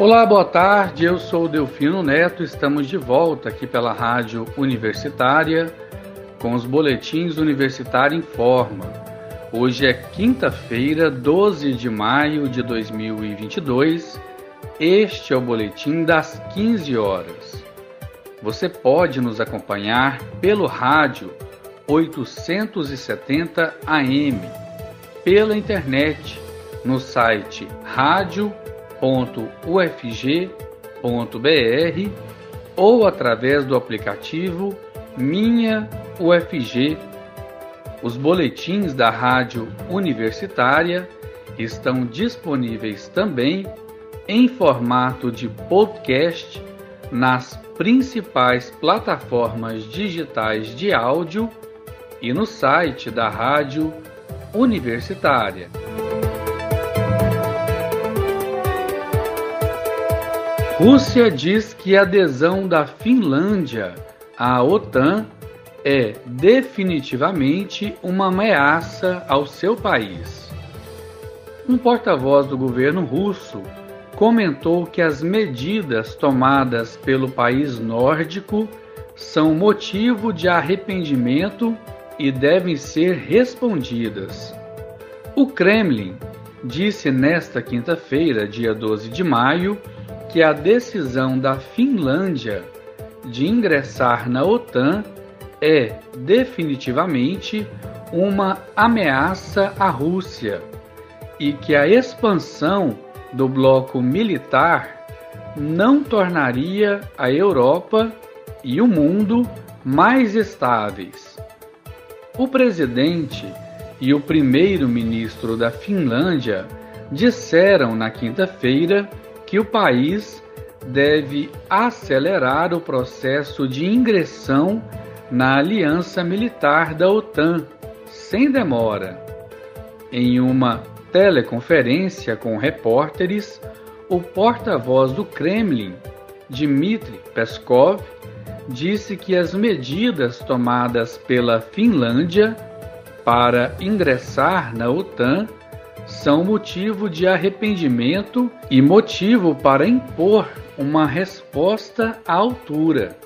Olá, boa tarde. Eu sou Delfino Neto. Estamos de volta aqui pela Rádio Universitária com os boletins Universitário em Forma. Hoje é quinta-feira, 12 de maio de 2022. Este é o boletim das 15 horas. Você pode nos acompanhar pelo rádio 870 AM, pela internet no site rádio www.ufg.br ou através do aplicativo Minha UFG. Os boletins da Rádio Universitária estão disponíveis também em formato de podcast nas principais plataformas digitais de áudio e no site da Rádio Universitária. Rússia diz que a adesão da Finlândia à OTAN é definitivamente uma ameaça ao seu país. Um porta-voz do governo russo comentou que as medidas tomadas pelo país nórdico são motivo de arrependimento e devem ser respondidas. O Kremlin disse nesta quinta-feira, dia 12 de maio, que a decisão da Finlândia de ingressar na OTAN é definitivamente uma ameaça à Rússia e que a expansão do bloco militar não tornaria a Europa e o mundo mais estáveis. O presidente e o primeiro-ministro da Finlândia disseram na quinta-feira que o país deve acelerar o processo de ingressão na aliança militar da OTAN, sem demora. Em uma teleconferência com repórteres, o porta-voz do Kremlin, Dmitry Peskov, disse que as medidas tomadas pela Finlândia para ingressar na OTAN são motivo de arrependimento e motivo para impor uma resposta à altura.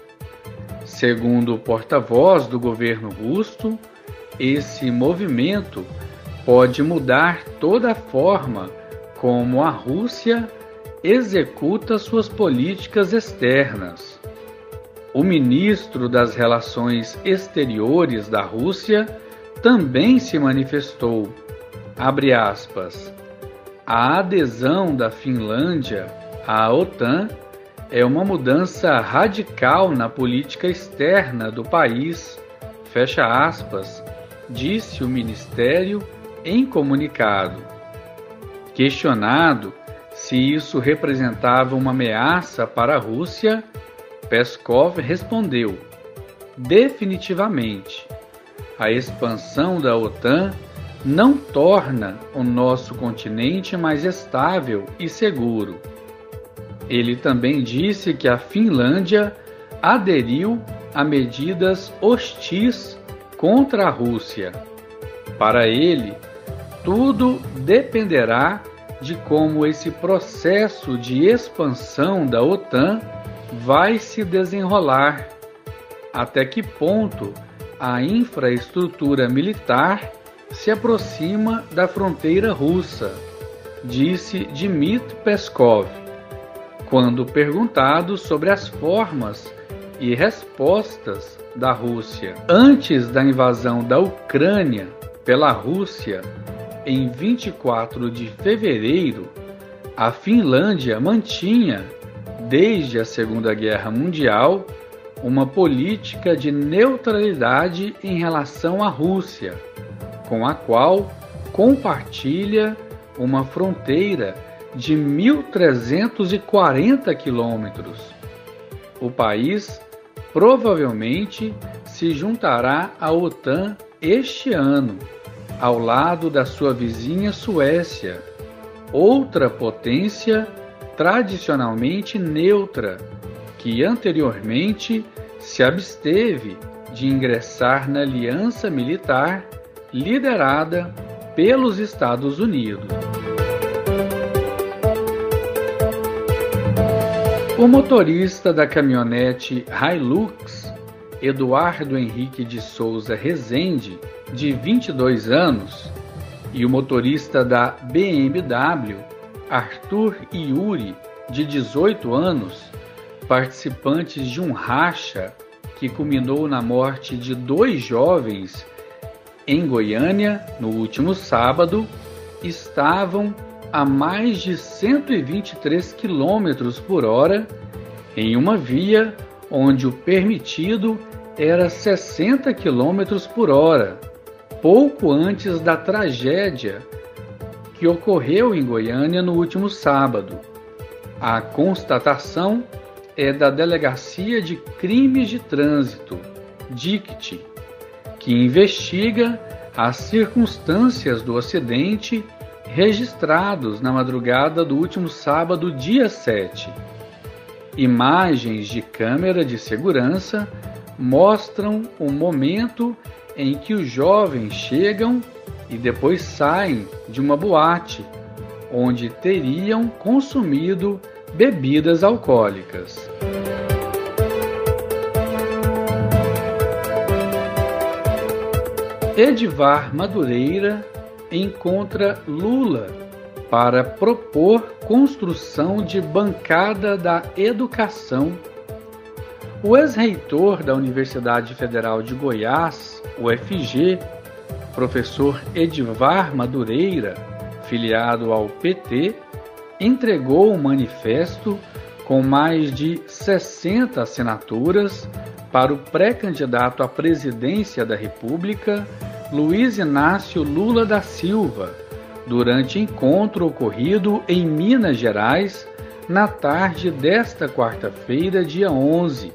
Segundo o porta-voz do governo russo, esse movimento pode mudar toda a forma como a Rússia executa suas políticas externas. O ministro das Relações Exteriores da Rússia também se manifestou abre aspas, a adesão da Finlândia à OTAN é uma mudança radical na política externa do país, fecha aspas, disse o ministério em comunicado. Questionado se isso representava uma ameaça para a Rússia, Peskov respondeu: definitivamente. A expansão da OTAN não torna o nosso continente mais estável e seguro. Ele também disse que a Finlândia aderiu a medidas hostis contra a Rússia. Para ele, tudo dependerá de como esse processo de expansão da OTAN vai se desenrolar, até que ponto a infraestrutura militar se aproxima da fronteira russa, disse Dmitry Peskov, quando perguntado sobre as formas e respostas da Rússia. Antes da invasão da Ucrânia pela Rússia, em 24 de fevereiro, a Finlândia mantinha, desde a Segunda Guerra Mundial, uma política de neutralidade em relação à Rússia com a qual compartilha uma fronteira de 1.340 quilômetros. O país provavelmente se juntará à OTAN este ano, ao lado da sua vizinha Suécia, outra potência tradicionalmente neutra, que anteriormente se absteve de ingressar na aliança militar liderada pelos Estados Unidos. O motorista da caminhonete Hilux, Eduardo Henrique de Souza Rezende, de 22 anos, e o motorista da BMW, Arthur Yuri, de 18 anos, participantes de um racha que culminou na morte de dois jovens em Goiânia no último sábado, estavam a mais de 123 km por hora em uma via onde o permitido era 60 km por hora, pouco antes da tragédia que ocorreu em Goiânia no último sábado. A constatação é da Delegacia de Crimes de Trânsito, DICT, que investiga as circunstâncias do acidente registrados na madrugada do último sábado, dia 7. Imagens de câmera de segurança mostram o momento em que os jovens chegam e depois saem de uma boate onde teriam consumido bebidas alcoólicas. Edivar Madureira encontra Lula para propor construção de bancada da educação. O ex-reitor da Universidade Federal de Goiás, UFG, professor Edivar Madureira, filiado ao PT, entregou um manifesto com mais de 60 assinaturas para o pré-candidato à presidência da República, Luiz Inácio Lula da Silva, durante encontro ocorrido em Minas Gerais na tarde desta quarta-feira, dia 11.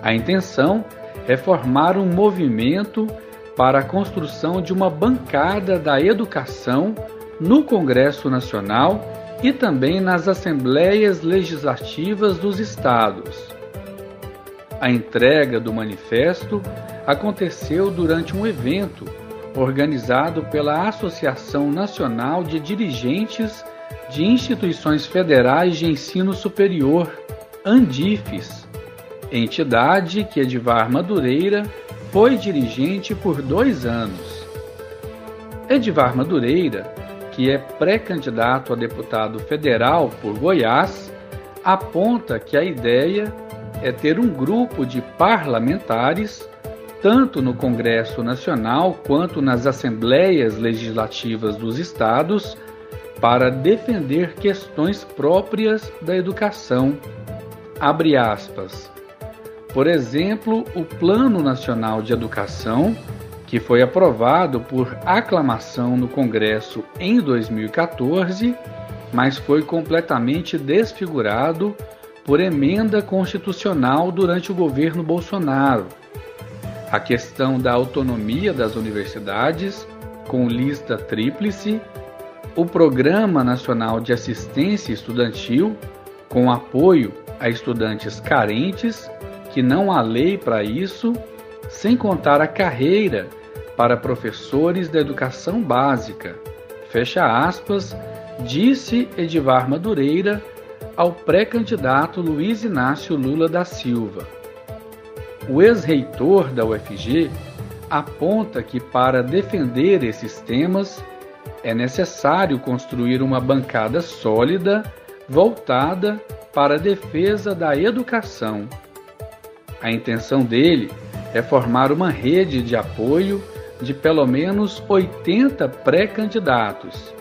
A intenção é formar um movimento para a construção de uma bancada da educação no Congresso Nacional e também nas assembleias legislativas dos estados. A entrega do manifesto aconteceu durante um evento organizado pela Associação Nacional de Dirigentes de Instituições Federais de Ensino Superior, ANDIFES, entidade que Edivar Madureira foi dirigente por dois anos. Edivar Madureira, que é pré-candidato a deputado federal por Goiás, aponta que a ideia é ter um grupo de parlamentares, tanto no Congresso Nacional quanto nas assembleias legislativas dos estados, para defender questões próprias da educação. Abre aspas. Por exemplo, o Plano Nacional de Educação, que foi aprovado por aclamação no Congresso em 2014, mas foi completamente desfigurado por emenda constitucional durante o governo Bolsonaro. A questão da autonomia das universidades, com lista tríplice, o Programa Nacional de Assistência Estudantil, com apoio a estudantes carentes que não há lei para isso, sem contar a carreira para professores da educação básica. Fecha aspas, disse Edivar Madureira ao pré-candidato Luiz Inácio Lula da Silva. O ex-reitor da UFG aponta que para defender esses temas é necessário construir uma bancada sólida voltada para a defesa da educação a intenção dele é formar uma rede de apoio de pelo menos 80 pré-candidatos,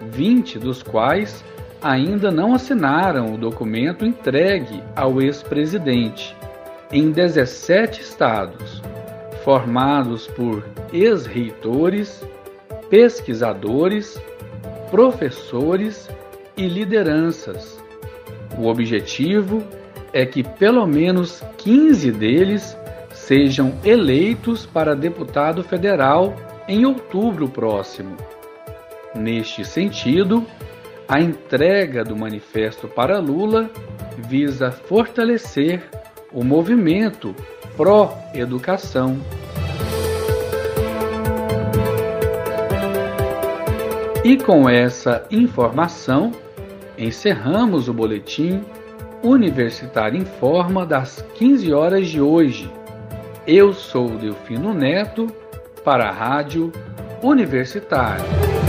20 dos quais ainda não assinaram o documento entregue ao ex-presidente, em 17 estados, formados por ex-reitores, pesquisadores, professores e lideranças. O objetivo é que pelo menos 15 deles sejam eleitos para deputado federal em outubro próximo. Neste sentido, a entrega do manifesto para Lula visa fortalecer o movimento pró-educação. E com essa informação, encerramos o boletim Universitária Informa das 15 horas de hoje. Eu sou Delfino Neto para a Rádio Universitária.